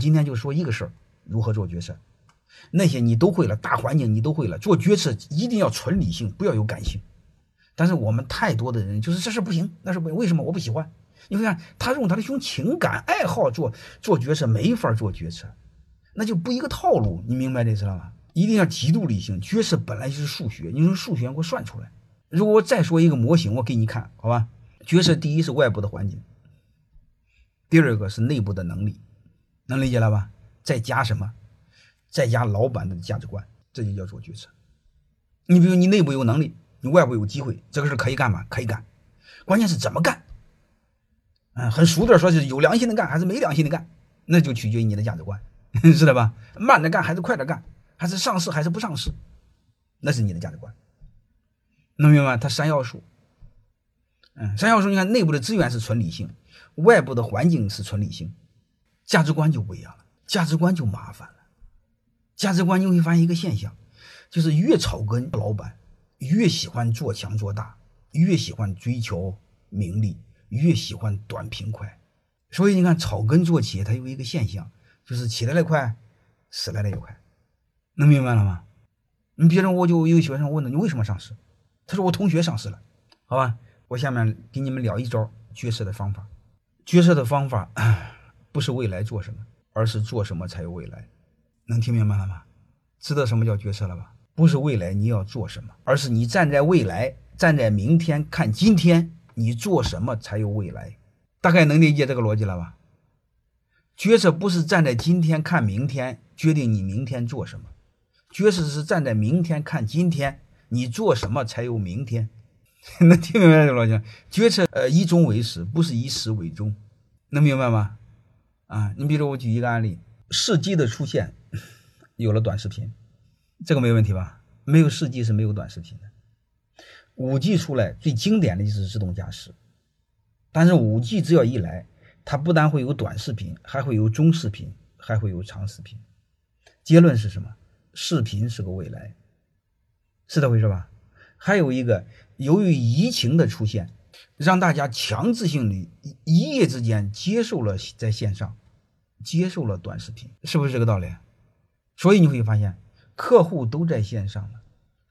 今天就说一个事儿，如何做决策。那些你都会了，大环境你都会了，做决策一定要纯理性，不要有感性。但是我们太多的人就是这事不行，那是不，为什么我不喜欢？你会看他用他的用情感爱好做做决策，没法做决策，那就不一个套路。你明白这意思了吗？一定要极度理性，决策本来就是数学，你用数学给我算出来。如果我再说一个模型，我给你看，好吧？决策第一是外部的环境，第二个是内部的能力，能理解了吧？再加什么？再加老板的价值观，这就叫做决策。你比如你内部有能力。你外部有机会，这个事可以干吗？可以干，关键是怎么干。嗯，很俗的说，是有良心的干还是没良心的干，那就取决于你的价值观，知道吧？慢着干还是快点干，还是上市还是不上市，那是你的价值观，能明白吗？它三要素。嗯，三要素，你看内部的资源是纯理性，外部的环境是纯理性，价值观就不一样了，价值观就麻烦了。价值观你会发现一个现象，就是越草根老板。越喜欢做强做大，越喜欢追求名利，越喜欢短平快。所以你看，草根做企业，它有一个现象，就是起来的快，死来的也快。能明白了吗？你别人我就有学生问了，你为什么上市？他说我同学上市了。好吧，我下面给你们聊一招决策的方法。决策的方法不是未来做什么，而是做什么才有未来。能听明白了吗？知道什么叫决策了吧？不是未来你要做什么，而是你站在未来，站在明天看今天，你做什么才有未来？大概能理解这个逻辑了吧？决策不是站在今天看明天，决定你明天做什么，决策是站在明天看今天，你做什么才有明天？能听明白这个逻辑？决策呃以终为始，不是以始为终，能明白吗？啊，你比如我举一个案例，世纪的出现，有了短视频。这个没问题吧？没有四 G 是没有短视频的。五 G 出来最经典的就是自动驾驶，但是五 G 只要一来，它不但会有短视频，还会有中视频，还会有长视频。结论是什么？视频是个未来，是这回事吧？还有一个，由于疫情的出现，让大家强制性的一夜之间接受了在线上，接受了短视频，是不是这个道理？所以你会发现。客户都在线上了，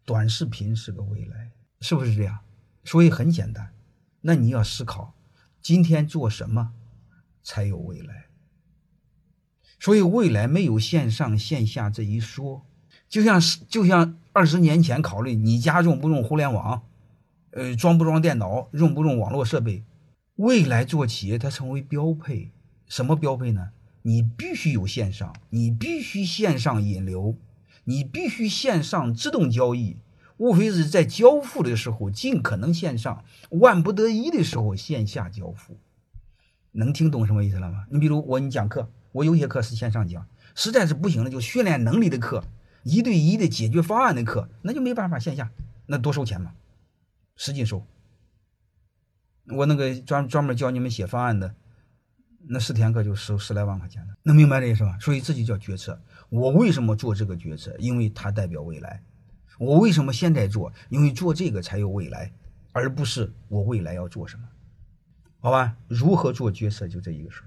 短视频是个未来，是不是这样？所以很简单，那你要思考，今天做什么才有未来？所以未来没有线上线下这一说，就像是就像二十年前考虑你家用不用互联网，呃，装不装电脑，用不用网络设备，未来做企业它成为标配。什么标配呢？你必须有线上，你必须线上引流。你必须线上自动交易，无非是在交付的时候尽可能线上，万不得已的时候线下交付。能听懂什么意思了吗？你比如我你讲课，我有些课是线上讲，实在是不行了就训练能力的课，一对一的解决方案的课，那就没办法线下，那多收钱嘛，使劲收。我那个专专门教你们写方案的。那十天课就收十来万块钱了，能明白这意思吧？所以这就叫决策。我为什么做这个决策？因为它代表未来。我为什么现在做？因为做这个才有未来，而不是我未来要做什么。好吧？如何做决策？就这一个事儿。